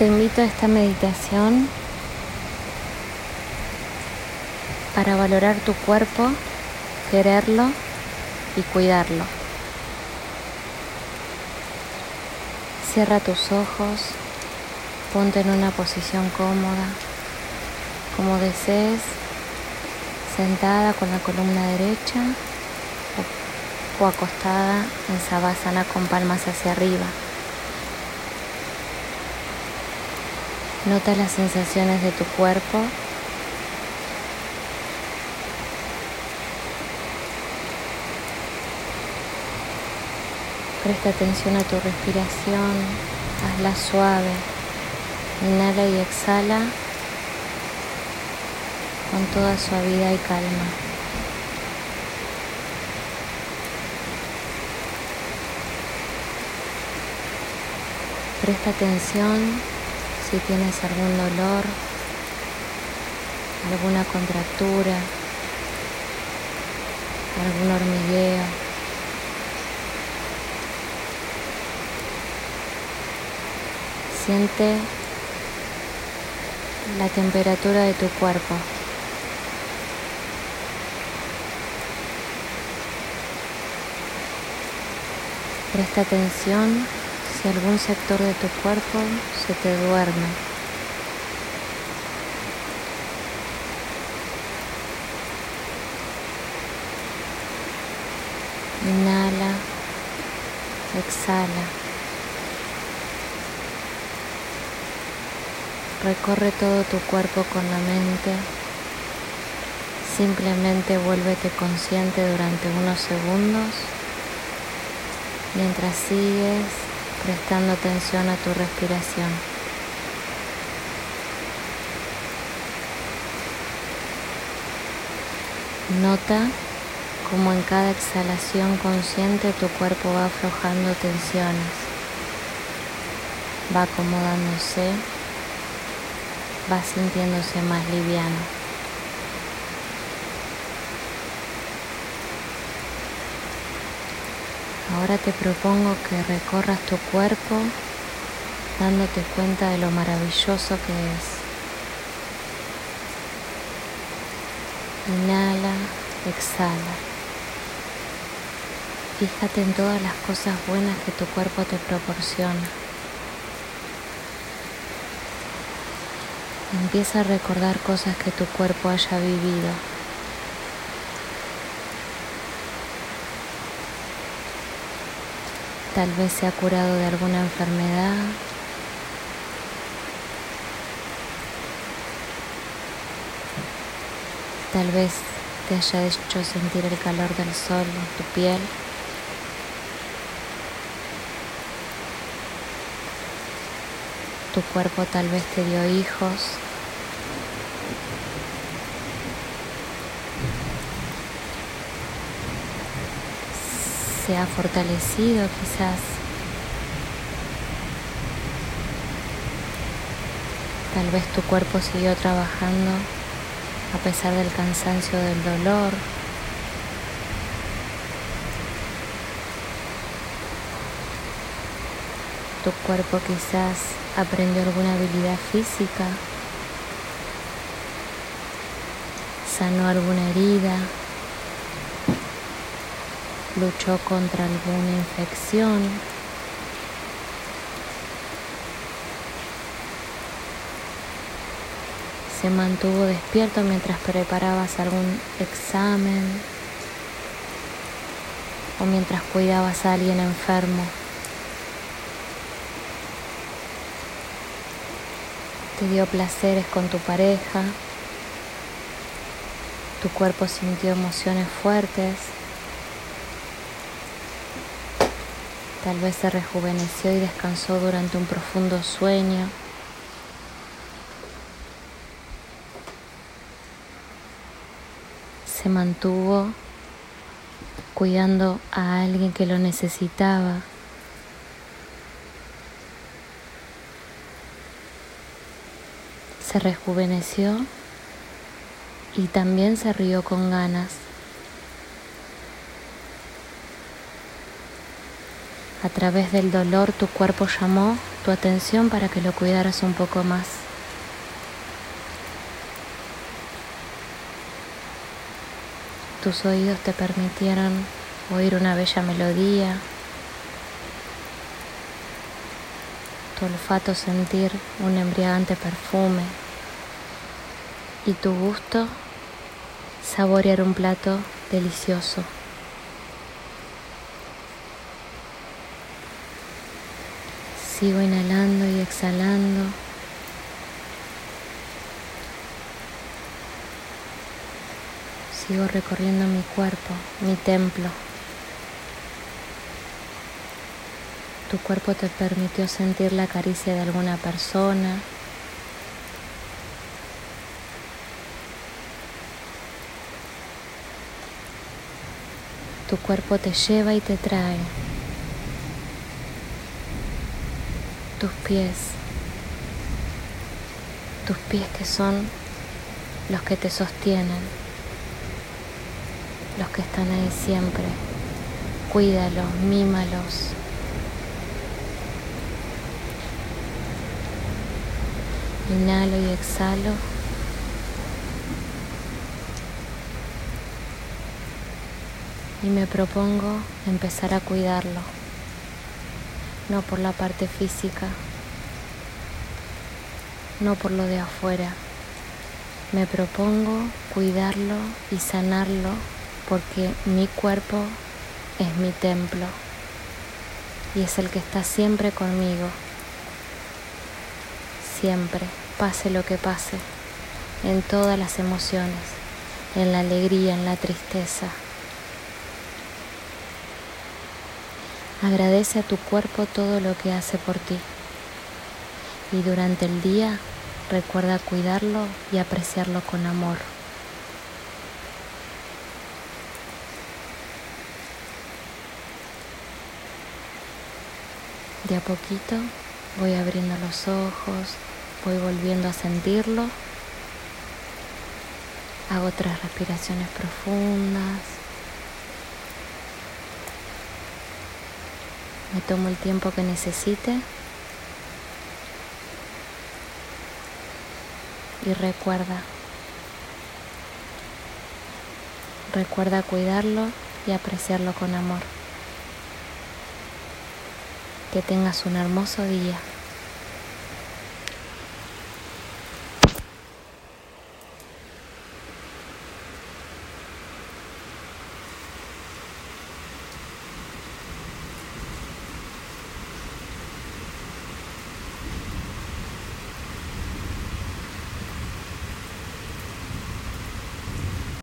Te invito a esta meditación para valorar tu cuerpo, quererlo y cuidarlo. Cierra tus ojos, ponte en una posición cómoda, como desees, sentada con la columna derecha o, acostada en sabásana con palmas hacia arriba. Nota las sensaciones de tu cuerpo. Presta atención a tu respiración, hazla suave. Inhala y exhala con toda suavidad y calma. Presta atención si tienes algún dolor, alguna contractura, algún hormigueo. Siente la temperatura de tu cuerpo. Presta atención si algún sector de tu cuerpo se te duerme. Inhala, exhala. Recorre todo tu cuerpo con la mente. Simplemente vuélvete consciente durante unos segundos mientras sigues prestando atención a tu respiración. Nota cómo en cada exhalación consciente tu cuerpo va aflojando tensiones, va acomodándose, va sintiéndose más liviano. Ahora te propongo que recorras tu cuerpo dándote cuenta de lo maravilloso que es. Inhala, exhala. Fíjate en todas las cosas buenas que tu cuerpo te proporciona. Empieza a recordar cosas que tu cuerpo haya vivido. Tal vez se ha curado de alguna enfermedad. Tal vez te haya hecho sentir el calor del sol en tu piel. Tu cuerpo tal vez te dio hijos se ha fortalecido quizás. Tal vez tu cuerpo siguió trabajando a pesar del cansancio del dolor. Tu cuerpo quizás aprendió alguna habilidad física, sanó alguna herida, luchó contra alguna infección. Se mantuvo despierto mientras preparabas algún examen o mientras cuidabas a alguien enfermo. Te dio placeres con tu pareja. Tu cuerpo sintió emociones fuertes. Tal vez se rejuveneció y descansó durante un profundo sueño. Se mantuvo cuidando a alguien que lo necesitaba. Se rejuveneció y también se rió con ganas. A través del dolor tu cuerpo llamó tu atención para que lo cuidaras un poco más. Tus oídos te permitieron oír una bella melodía, tu olfato sentir un embriagante perfume y tu gusto saborear un plato delicioso. Sigo inhalando y exhalando. Sigo recorriendo mi cuerpo, mi templo. Tu cuerpo te permitió sentir la caricia de alguna persona. Tu cuerpo te lleva y te trae. Tus pies, tus pies que son los que te sostienen, los que están ahí siempre. Cuídalos, mímalos. Inhalo y exhalo. Y me propongo empezar a cuidarlo no por la parte física, no por lo de afuera. Me propongo cuidarlo y sanarlo porque mi cuerpo es mi templo y es el que está siempre conmigo, siempre, pase lo que pase, en todas las emociones, en la alegría, en la tristeza, Agradece a tu cuerpo todo lo que hace por ti. Y durante el día recuerda cuidarlo y apreciarlo con amor. De a poquito voy abriendo los ojos, voy volviendo a sentirlo. Hago tres respiraciones profundas. Me tomo el tiempo que necesite. Y recuerda, recuerda cuidarlo y apreciarlo con amor. Que tengas un hermoso día.